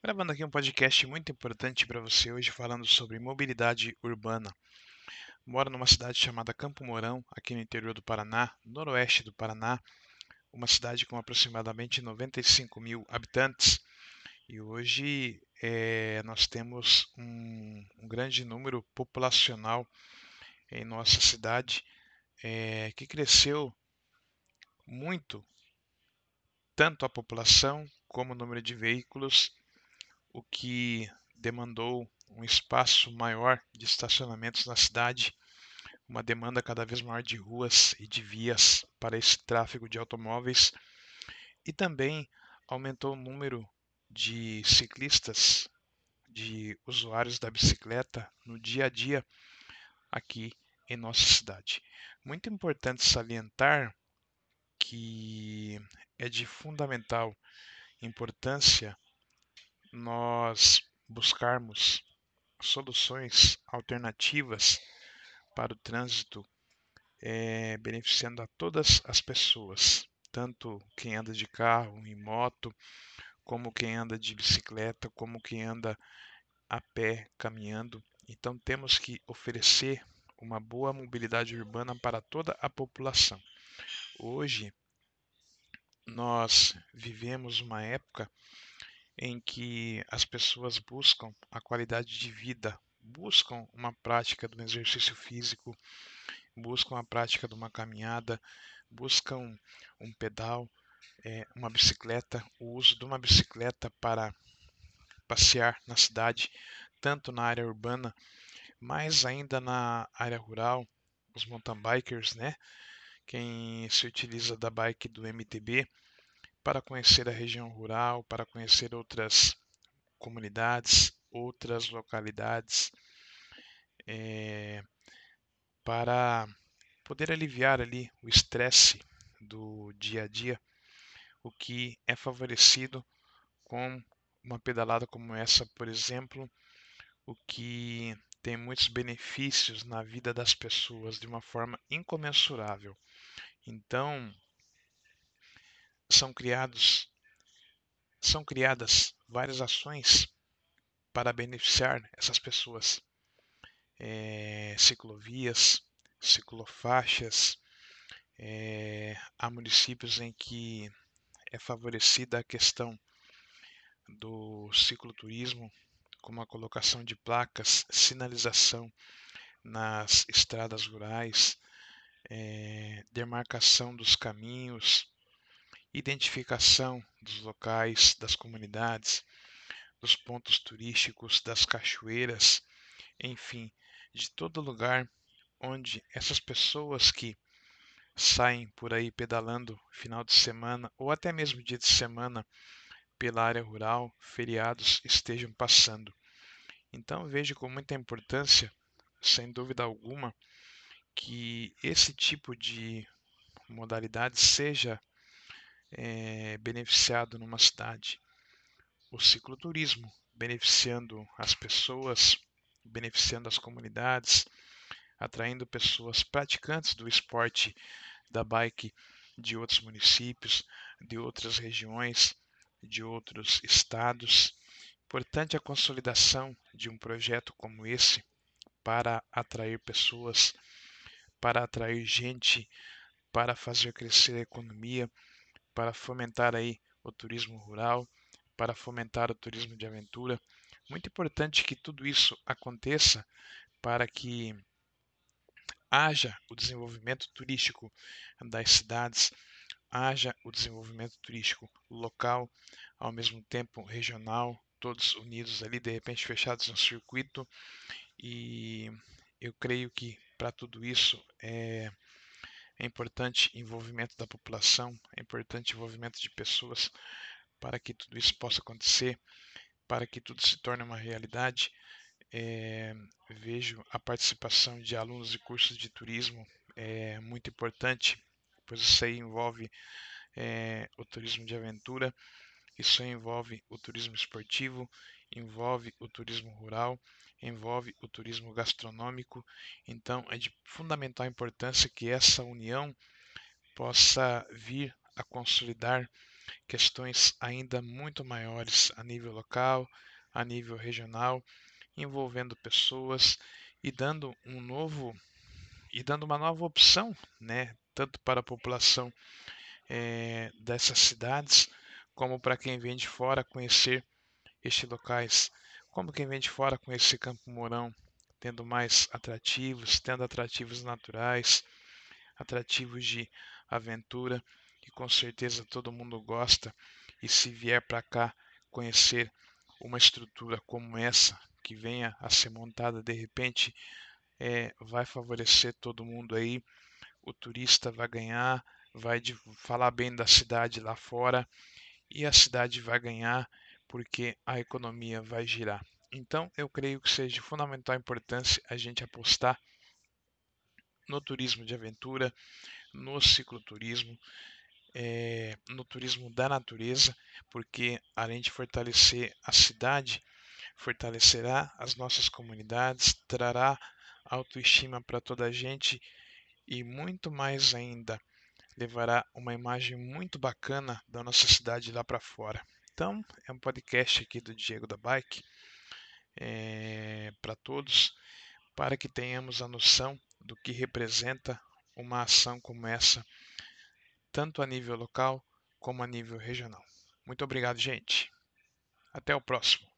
Gravando aqui um podcast muito importante para você hoje, falando sobre mobilidade urbana. Moro numa cidade chamada Campo Mourão, aqui no interior do Paraná, noroeste do Paraná, uma cidade com aproximadamente 95 mil habitantes. E hoje é, nós temos um, um, grande número populacional em nossa cidade é, que cresceu muito, tanto a população como o número de veículos o que demandou um espaço maior de estacionamentos na cidade, uma demanda cada vez maior de ruas e de vias para esse tráfego de automóveis, e também aumentou o número de ciclistas, de usuários da bicicleta no dia a dia aqui em nossa cidade. Muito importante salientar que é de fundamental importância nós buscarmos soluções alternativas para o trânsito, é, beneficiando a todas as pessoas, tanto quem anda de carro e moto, como quem anda de bicicleta, como quem anda a pé, caminhando. Então temos que oferecer uma boa mobilidade urbana para toda a população. Hoje nós vivemos uma época em que as pessoas buscam a qualidade de vida, buscam uma prática do exercício físico, buscam a prática de uma caminhada, buscam um pedal, é, uma bicicleta, o uso de uma bicicleta para passear na cidade, tanto na área urbana, mas ainda na área rural, os mountain bikers, né? Quem se utiliza da bike do MTB, para conhecer a região rural, para conhecer outras comunidades, outras localidades, é, para poder aliviar ali o estresse do dia a dia, o que é favorecido com uma pedalada como essa, por exemplo, o que tem muitos benefícios na vida das pessoas de uma forma incomensurável. Então, são criados são criadas várias ações para beneficiar essas pessoas. É, ciclovias, ciclofaixas, é, há municípios em que é favorecida a questão do cicloturismo, como a colocação de placas, sinalização nas estradas rurais, é, demarcação dos caminhos, identificação dos locais, das comunidades, dos pontos turísticos, das cachoeiras, enfim, de todo lugar onde essas pessoas que saem por aí pedalando final de semana ou até mesmo dia de semana pela área rural, feriados estejam passando. Então vejo com muita importância, sem dúvida alguma, que esse tipo de modalidade seja é, beneficiado numa cidade. O cicloturismo, beneficiando as pessoas, beneficiando as comunidades, atraindo pessoas praticantes do esporte da bike de outros municípios, de outras regiões, de outros estados. Importante a consolidação de um projeto como esse para atrair pessoas, para atrair gente, para fazer crescer a economia, para fomentar aí o turismo rural, para fomentar o turismo de aventura. Muito importante que tudo isso aconteça para que haja o desenvolvimento turístico das cidades, haja o desenvolvimento turístico local, ao mesmo tempo regional, todos unidos ali, de repente fechados no circuito. E eu creio que para tudo isso é é importante envolvimento da população, é importante envolvimento de pessoas para que tudo isso possa acontecer, para que tudo se torne uma realidade. É, vejo a participação de alunos de cursos de turismo é muito importante, pois isso aí envolve é, o turismo de aventura, isso envolve o turismo esportivo, envolve o turismo rural, envolve o turismo gastronômico. Então, é de fundamental importância que essa união possa vir a consolidar questões ainda muito maiores a nível local, a nível regional, envolvendo pessoas e dando um novo e dando uma nova opção, né, tanto para a população é, dessas cidades como para quem vem de fora conhecer estes locais, como quem vem de fora conhecer Campo Mourão, tendo mais atrativos, tendo atrativos naturais, atrativos de aventura, e com certeza todo mundo gosta. E se vier para cá conhecer uma estrutura como essa, que venha a ser montada de repente, é, vai favorecer todo mundo aí. O turista vai ganhar, vai de, falar bem da cidade lá fora e a cidade vai ganhar porque a economia vai girar. Então, eu creio que seja de fundamental importância a gente apostar no turismo de aventura, no cicloturismo, é, no turismo da natureza, porque além de fortalecer a cidade, fortalecerá as nossas comunidades, trará autoestima para toda a gente e muito mais ainda, levará uma imagem muito bacana da nossa cidade lá para fora. Então, é um podcast aqui do Diego da Bike é, para todos, para que tenhamos a noção do que representa uma ação como essa, tanto a nível local como a nível regional. Muito obrigado, gente. Até o próximo.